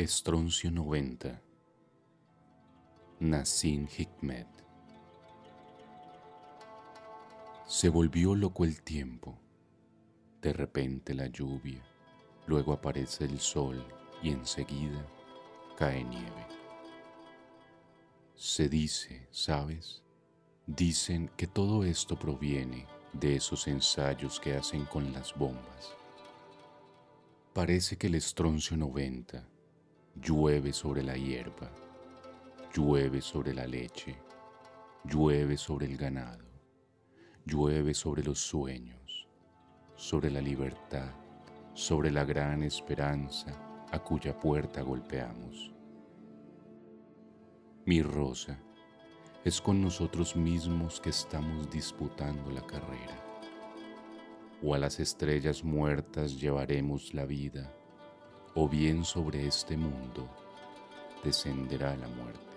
Estroncio 90 Nassim Hikmet Se volvió loco el tiempo, de repente la lluvia, luego aparece el sol y enseguida cae nieve. Se dice, ¿sabes? Dicen que todo esto proviene de esos ensayos que hacen con las bombas. Parece que el estroncio 90 Llueve sobre la hierba, llueve sobre la leche, llueve sobre el ganado, llueve sobre los sueños, sobre la libertad, sobre la gran esperanza a cuya puerta golpeamos. Mi rosa, es con nosotros mismos que estamos disputando la carrera. O a las estrellas muertas llevaremos la vida o bien sobre este mundo descenderá la muerte.